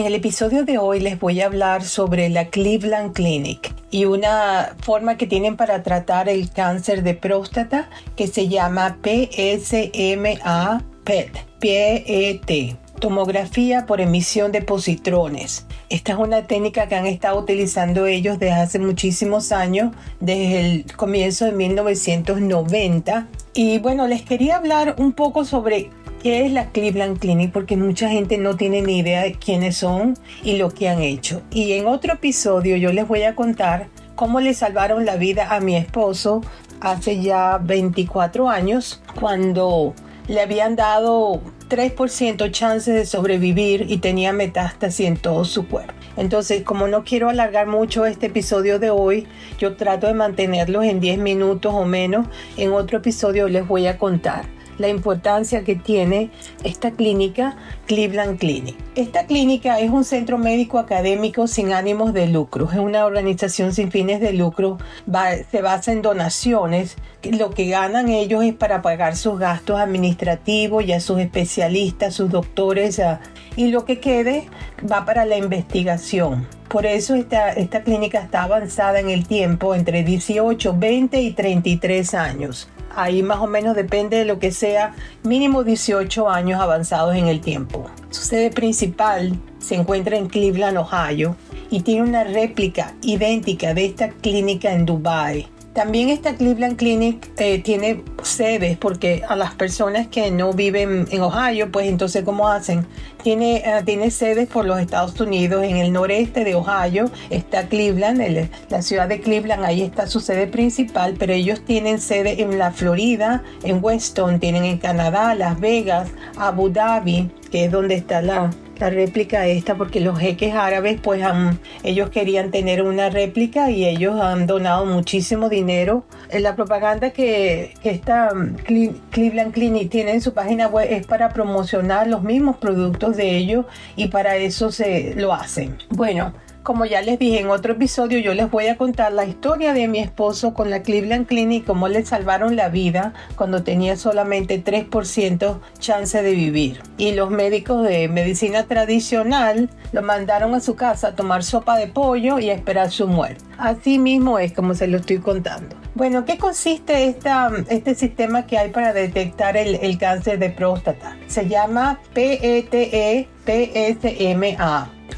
En el episodio de hoy les voy a hablar sobre la Cleveland Clinic y una forma que tienen para tratar el cáncer de próstata que se llama PSMA PET, PET, tomografía por emisión de positrones. Esta es una técnica que han estado utilizando ellos desde hace muchísimos años, desde el comienzo de 1990. Y bueno, les quería hablar un poco sobre qué es la Cleveland Clinic porque mucha gente no tiene ni idea de quiénes son y lo que han hecho. Y en otro episodio yo les voy a contar cómo le salvaron la vida a mi esposo hace ya 24 años cuando le habían dado 3% chances de sobrevivir y tenía metástasis en todo su cuerpo. Entonces, como no quiero alargar mucho este episodio de hoy, yo trato de mantenerlos en 10 minutos o menos. En otro episodio les voy a contar la importancia que tiene esta clínica Cleveland Clinic. Esta clínica es un centro médico académico sin ánimos de lucro, es una organización sin fines de lucro, se basa en donaciones, lo que ganan ellos es para pagar sus gastos administrativos y a sus especialistas, sus doctores, y lo que quede va para la investigación. Por eso esta, esta clínica está avanzada en el tiempo entre 18, 20 y 33 años ahí más o menos depende de lo que sea, mínimo 18 años avanzados en el tiempo. Su sede principal se encuentra en Cleveland, Ohio, y tiene una réplica idéntica de esta clínica en Dubai. También esta Cleveland Clinic eh, tiene sedes porque a las personas que no viven en Ohio, pues entonces ¿cómo hacen? Tiene, eh, tiene sedes por los Estados Unidos, en el noreste de Ohio está Cleveland, la ciudad de Cleveland, ahí está su sede principal, pero ellos tienen sede en la Florida, en Weston, tienen en Canadá, Las Vegas, Abu Dhabi, que es donde está la, la réplica esta porque los jeques árabes pues ellos querían tener una réplica y ellos han donado muchísimo dinero. En la propaganda que, que esta um, Cleveland Clinic tiene en su página web es para promocionar los mismos productos de ellos y para eso se lo hacen. Bueno, como ya les dije en otro episodio, yo les voy a contar la historia de mi esposo con la Cleveland Clinic, cómo le salvaron la vida cuando tenía solamente 3% chance de vivir. Y los médicos de medicina tradicional lo mandaron a su casa a tomar sopa de pollo y esperar su muerte. Así mismo es como se lo estoy contando. Bueno, ¿qué consiste este sistema que hay para detectar el, el cáncer de próstata? Se llama PETE-PSMA.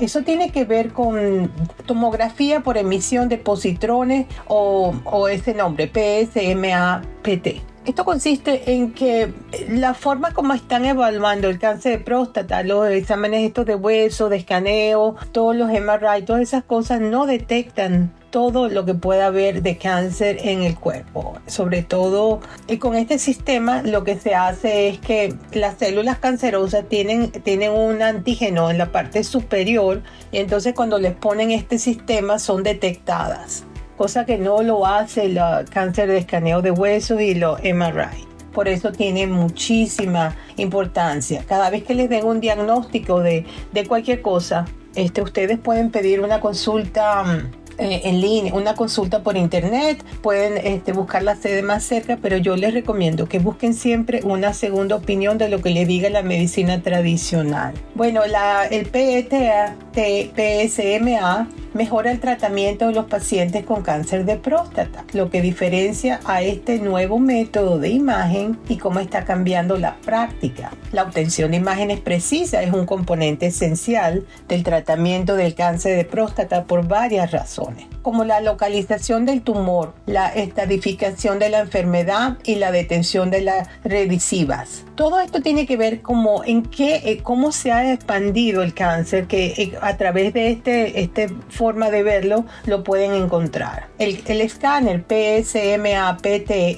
Eso tiene que ver con tomografía por emisión de positrones o, ese nombre, PSMA-PT. Esto consiste en que la forma como están evaluando el cáncer de próstata, los exámenes estos de hueso, de escaneo, todos los MRI, todas esas cosas no detectan todo lo que pueda haber de cáncer en el cuerpo. Sobre todo y con este sistema lo que se hace es que las células cancerosas tienen, tienen un antígeno en la parte superior y entonces cuando les ponen este sistema son detectadas cosa que no lo hace el cáncer de escaneo de huesos y los MRI. Por eso tiene muchísima importancia. Cada vez que les den un diagnóstico de, de cualquier cosa, este, ustedes pueden pedir una consulta mm, eh, en línea, una consulta por internet, pueden este, buscar la sede más cerca, pero yo les recomiendo que busquen siempre una segunda opinión de lo que le diga la medicina tradicional. Bueno, el PETA, PSMA mejora el tratamiento de los pacientes con cáncer de próstata, lo que diferencia a este nuevo método de imagen y cómo está cambiando la práctica. La obtención de imágenes precisas es un componente esencial del tratamiento del cáncer de próstata por varias razones como la localización del tumor, la estadificación de la enfermedad y la detención de las revisivas. Todo esto tiene que ver como en qué, eh, cómo se ha expandido el cáncer, que eh, a través de este, esta forma de verlo lo pueden encontrar. El, el escáner PSMA-PTE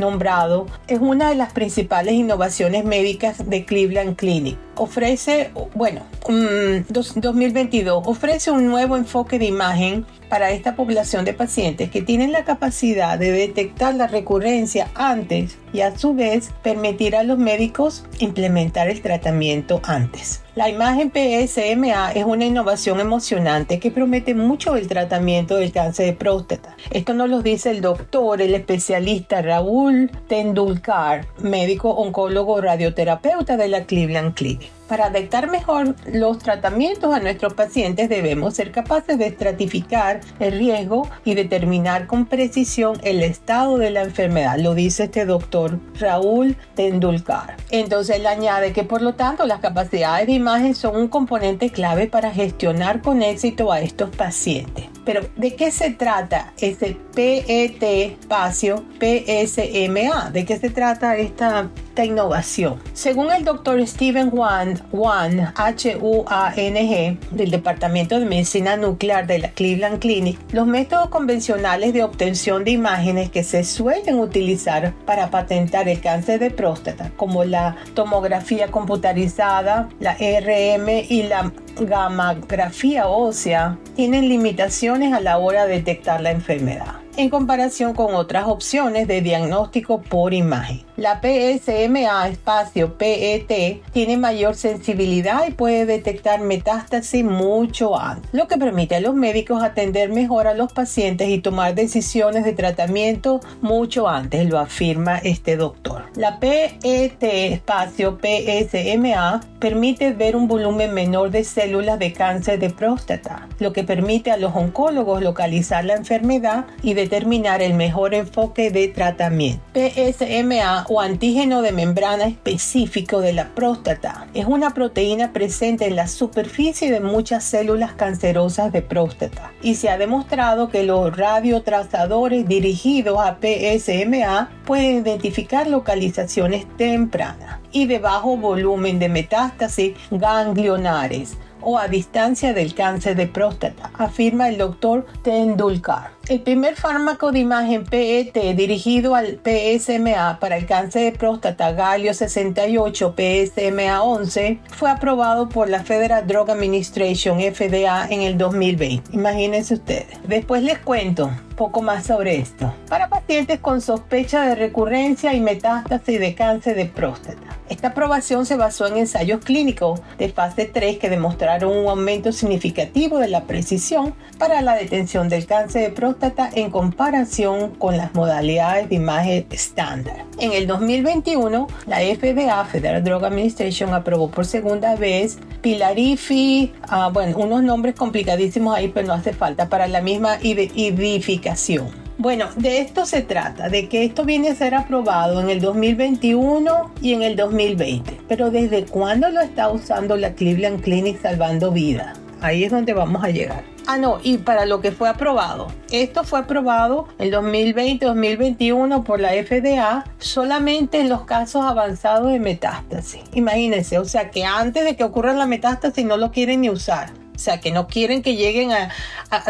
nombrado es una de las principales innovaciones médicas de Cleveland Clinic. Ofrece, bueno, 2022, mm, ofrece un nuevo enfoque de imagen para esta población de pacientes que tienen la capacidad de detectar la recurrencia antes y a su vez permitir a los médicos implementar el tratamiento antes. La imagen PSMA es una innovación emocionante que promete mucho el tratamiento del cáncer de próstata. Esto nos lo dice el doctor, el especialista Raúl Tendulkar, médico oncólogo radioterapeuta de la Cleveland Clinic. Para adaptar mejor los tratamientos a nuestros pacientes debemos ser capaces de estratificar el riesgo y determinar con precisión el estado de la enfermedad, lo dice este doctor Raúl Tendulkar. Entonces él añade que por lo tanto las capacidades de imagen son un componente clave para gestionar con éxito a estos pacientes. Pero ¿de qué se trata ese PET espacio PSMA? ¿De qué se trata esta innovación. Según el doctor Steven Wan, H-U-A-N-G, del Departamento de Medicina Nuclear de la Cleveland Clinic, los métodos convencionales de obtención de imágenes que se suelen utilizar para patentar el cáncer de próstata, como la tomografía computarizada, la RM y la gamografía ósea, tienen limitaciones a la hora de detectar la enfermedad en comparación con otras opciones de diagnóstico por imagen. La PSMA espacio PET tiene mayor sensibilidad y puede detectar metástasis mucho antes, lo que permite a los médicos atender mejor a los pacientes y tomar decisiones de tratamiento mucho antes, lo afirma este doctor. La PET espacio PSMA permite ver un volumen menor de células de cáncer de próstata, lo que permite a los oncólogos localizar la enfermedad y determinar el mejor enfoque de tratamiento. PSMA o antígeno de membrana específico de la próstata. Es una proteína presente en la superficie de muchas células cancerosas de próstata. Y se ha demostrado que los radiotrazadores dirigidos a PSMA pueden identificar localizaciones tempranas y de bajo volumen de metástasis ganglionares o a distancia del cáncer de próstata, afirma el doctor Tendulkar. El primer fármaco de imagen PET dirigido al PSMA para el cáncer de próstata Galio 68 PSMA 11 fue aprobado por la Federal Drug Administration FDA en el 2020. Imagínense ustedes. Después les cuento poco más sobre esto. Para pacientes con sospecha de recurrencia y metástasis de cáncer de próstata. Esta aprobación se basó en ensayos clínicos de fase 3 que demostraron un aumento significativo de la precisión para la detención del cáncer de próstata en comparación con las modalidades de imagen estándar. En el 2021, la FDA, Federal Drug Administration, aprobó por segunda vez Pilarifi, ah, bueno, unos nombres complicadísimos ahí, pero no hace falta, para la misma edificación. Bueno, de esto se trata, de que esto viene a ser aprobado en el 2021 y en el 2020. Pero ¿desde cuándo lo está usando la Cleveland Clinic salvando vidas? Ahí es donde vamos a llegar. Ah, no, y para lo que fue aprobado. Esto fue aprobado en 2020-2021 por la FDA solamente en los casos avanzados de metástasis. Imagínense, o sea que antes de que ocurra la metástasis no lo quieren ni usar. O sea, que no quieren que lleguen a,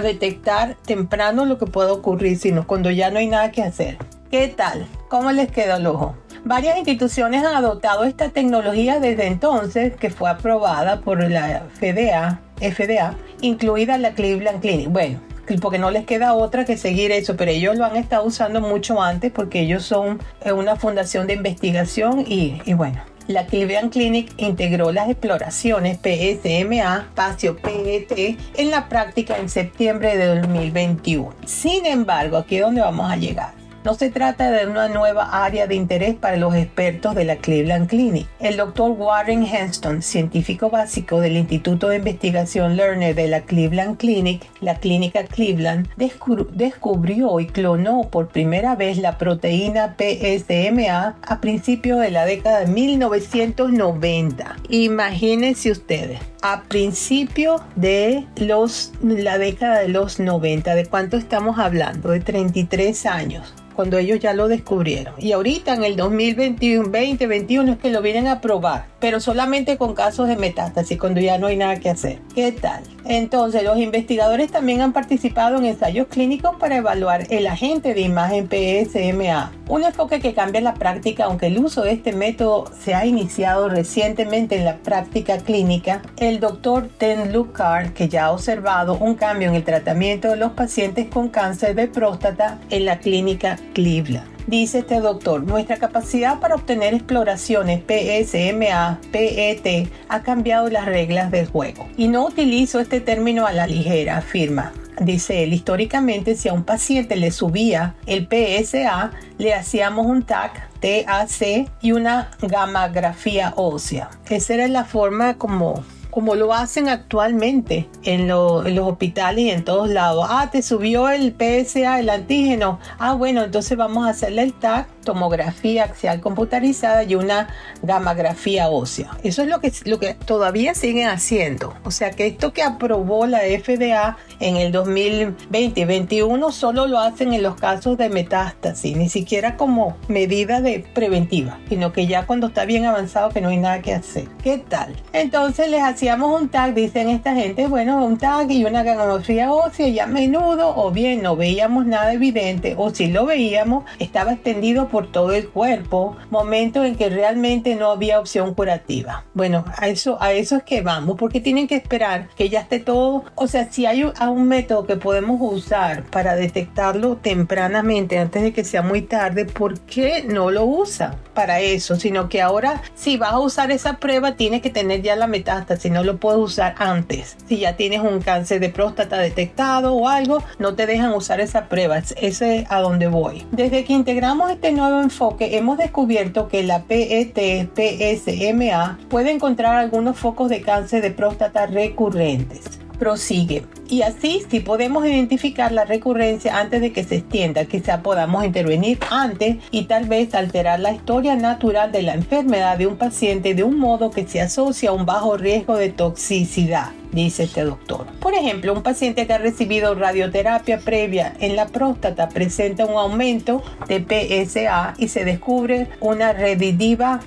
detectar temprano lo que pueda ocurrir, sino cuando ya no hay nada que hacer. ¿Qué tal? ¿Cómo les queda el ojo? Varias instituciones han adoptado esta tecnología desde entonces, que fue aprobada por la FDA, FDA incluida la Cleveland Clinic. Bueno, porque no les queda otra que seguir eso, pero ellos lo han estado usando mucho antes porque ellos son eh, una fundación de investigación y, y bueno, la Cleveland Clinic integró las exploraciones PSMA, espacio PET, en la práctica en septiembre de 2021. Sin embargo, aquí es donde vamos a llegar. No se trata de una nueva área de interés para los expertos de la Cleveland Clinic. El doctor Warren Henston, científico básico del Instituto de Investigación Lerner de la Cleveland Clinic, la clínica Cleveland, descubrió y clonó por primera vez la proteína PSMA a principios de la década de 1990. Imagínense ustedes a principios de los, la década de los 90. ¿De cuánto estamos hablando? De 33 años cuando ellos ya lo descubrieron. Y ahorita en el 2021, 2021 es que lo vienen a probar, pero solamente con casos de metástasis, cuando ya no hay nada que hacer. ¿Qué tal? Entonces, los investigadores también han participado en ensayos clínicos para evaluar el agente de imagen PSMA, un enfoque que cambia la práctica, aunque el uso de este método se ha iniciado recientemente en la práctica clínica. El el doctor Ten Lucar, que ya ha observado un cambio en el tratamiento de los pacientes con cáncer de próstata en la clínica Cleveland. Dice este doctor, nuestra capacidad para obtener exploraciones PSMA, PET ha cambiado las reglas del juego. Y no utilizo este término a la ligera, afirma. Dice él, históricamente si a un paciente le subía el PSA, le hacíamos un TAC, TAC y una gamografía ósea. Esa era la forma como como lo hacen actualmente en, los hospitales y en todos lados. Ah, te subió el PSA, el antígeno. Ah, bueno, entonces vamos a hacerle el TAC, tomografía axial computarizada y una gamografía ósea. Eso es lo que, lo que todavía siguen haciendo. O sea que esto que aprobó la FDA en el 2020 y 2021 solo lo hacen en los casos de metástasis, ni siquiera como medida de preventiva, sino que ya cuando está bien avanzado que no hay nada que hacer. ¿Qué tal? Entonces les hacíamos un tag, dicen esta gente, bueno, un tag y una gamografía ósea y a menudo o bien no veíamos nada evidente o si lo veíamos estaba extendido por todo el cuerpo, momento en que realmente no había opción curativa. Bueno, a eso, a eso es que vamos, porque tienen que esperar que ya esté todo, o sea, si hay un método que podemos usar para detectarlo tempranamente antes de que sea muy tarde, ¿por qué no lo usa para eso? Sino que ahora si vas a usar esa prueba tienes que tener ya la metástasis no lo puedes usar antes. Si ya tienes un cáncer de próstata detectado o algo, no te dejan usar esa prueba. Ese es a donde voy. Desde que integramos este nuevo enfoque, hemos descubierto que la PET PSMA puede encontrar algunos focos de cáncer de próstata recurrentes prosigue. Y así, si podemos identificar la recurrencia antes de que se extienda, quizá podamos intervenir antes y tal vez alterar la historia natural de la enfermedad de un paciente de un modo que se asocia a un bajo riesgo de toxicidad dice este doctor. Por ejemplo, un paciente que ha recibido radioterapia previa en la próstata presenta un aumento de PSA y se descubre una recidiva,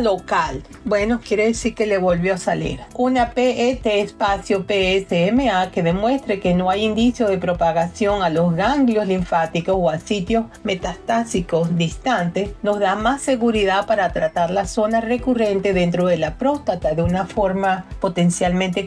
local. Bueno, quiere decir que le volvió a salir. Una PET espacio PSMA que demuestre que no hay indicio de propagación a los ganglios linfáticos o a sitios metastásicos distantes nos da más seguridad para tratar la zona recurrente dentro de la próstata de una forma potencialmente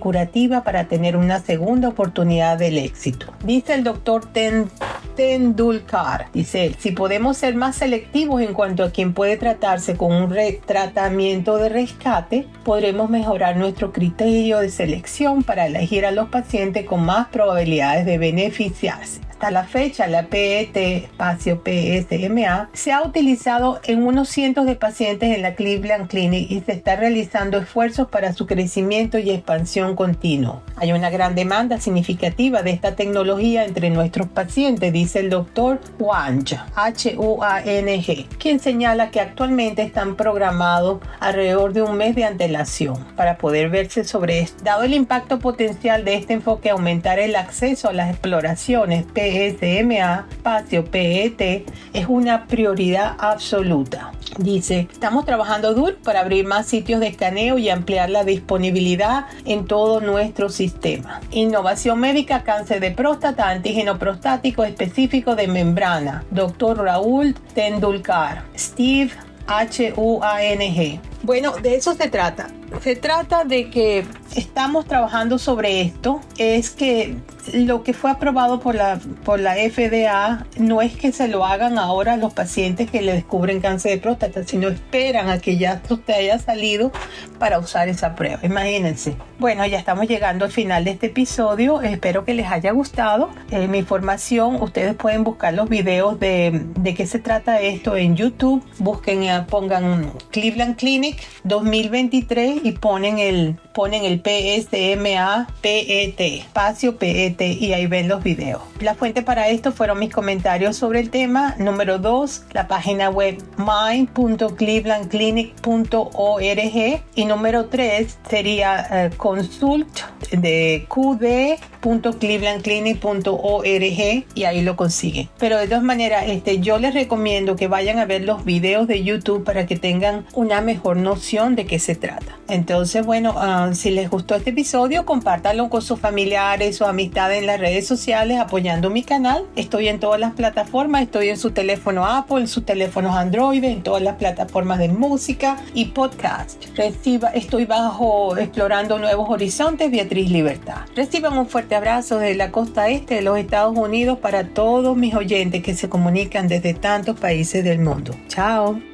para tener una segunda oportunidad del éxito. Dice el doctor Ten, Tendulkar, dice si podemos ser más selectivos en cuanto a quien puede tratarse con un tratamiento de rescate, podremos mejorar nuestro criterio de selección para elegir a los pacientes con más probabilidades de beneficiarse. Hasta la fecha, la PET espacio PSMA se ha utilizado en unos cientos de pacientes en la Cleveland Clinic y se está realizando esfuerzos para su crecimiento y expansión continuo. Hay una gran demanda significativa de esta tecnología entre nuestros pacientes, dice el doctor Wang, H-U-A-N-G, quien señala que actualmente están programados alrededor de un mes de antelación para poder verse sobre esto. Dado el impacto potencial de este enfoque, aumentar el acceso a las exploraciones SMA, espacio PET, es una prioridad absoluta. Dice, estamos trabajando duro para abrir más sitios de escaneo y ampliar la disponibilidad en todo nuestro sistema. Innovación médica, cáncer de próstata, antígeno prostático específico de membrana. Doctor Raúl Tendulkar. Steve H-U-A-N-G. Bueno, de eso se trata. Se trata de que estamos trabajando sobre esto. Es que lo que fue aprobado por la, por la FDA no es que se lo hagan ahora a los pacientes que le descubren cáncer de próstata, sino esperan a que ya usted haya salido para usar esa prueba. Imagínense. Bueno, ya estamos llegando al final de este episodio. Espero que les haya gustado eh, mi información. Ustedes pueden buscar los videos de, de qué se trata esto en YouTube. Busquen, eh, pongan Cleveland Clinic 2023 y ponen el, ponen el PSMA PET, espacio PET y ahí ven los videos. La fuente para esto fueron mis comentarios sobre el tema. Número 2, la página web mind.clevelandclinic.org y número 3 sería eh, consult de qd.clevelandclinic.org y ahí lo consiguen. Pero de todas maneras, este, yo les recomiendo que vayan a ver los videos de YouTube para que tengan una mejor noción de qué se trata. Entonces, bueno, Ah, si les gustó este episodio, compártanlo con sus familiares o amistades en las redes sociales apoyando mi canal. Estoy en todas las plataformas, estoy en su teléfono Apple, en sus teléfonos Android, en todas las plataformas de música y podcast. Reciba, estoy bajo explorando nuevos horizontes, Beatriz Libertad. Reciban un fuerte abrazo desde la costa este de los Estados Unidos para todos mis oyentes que se comunican desde tantos países del mundo. Chao.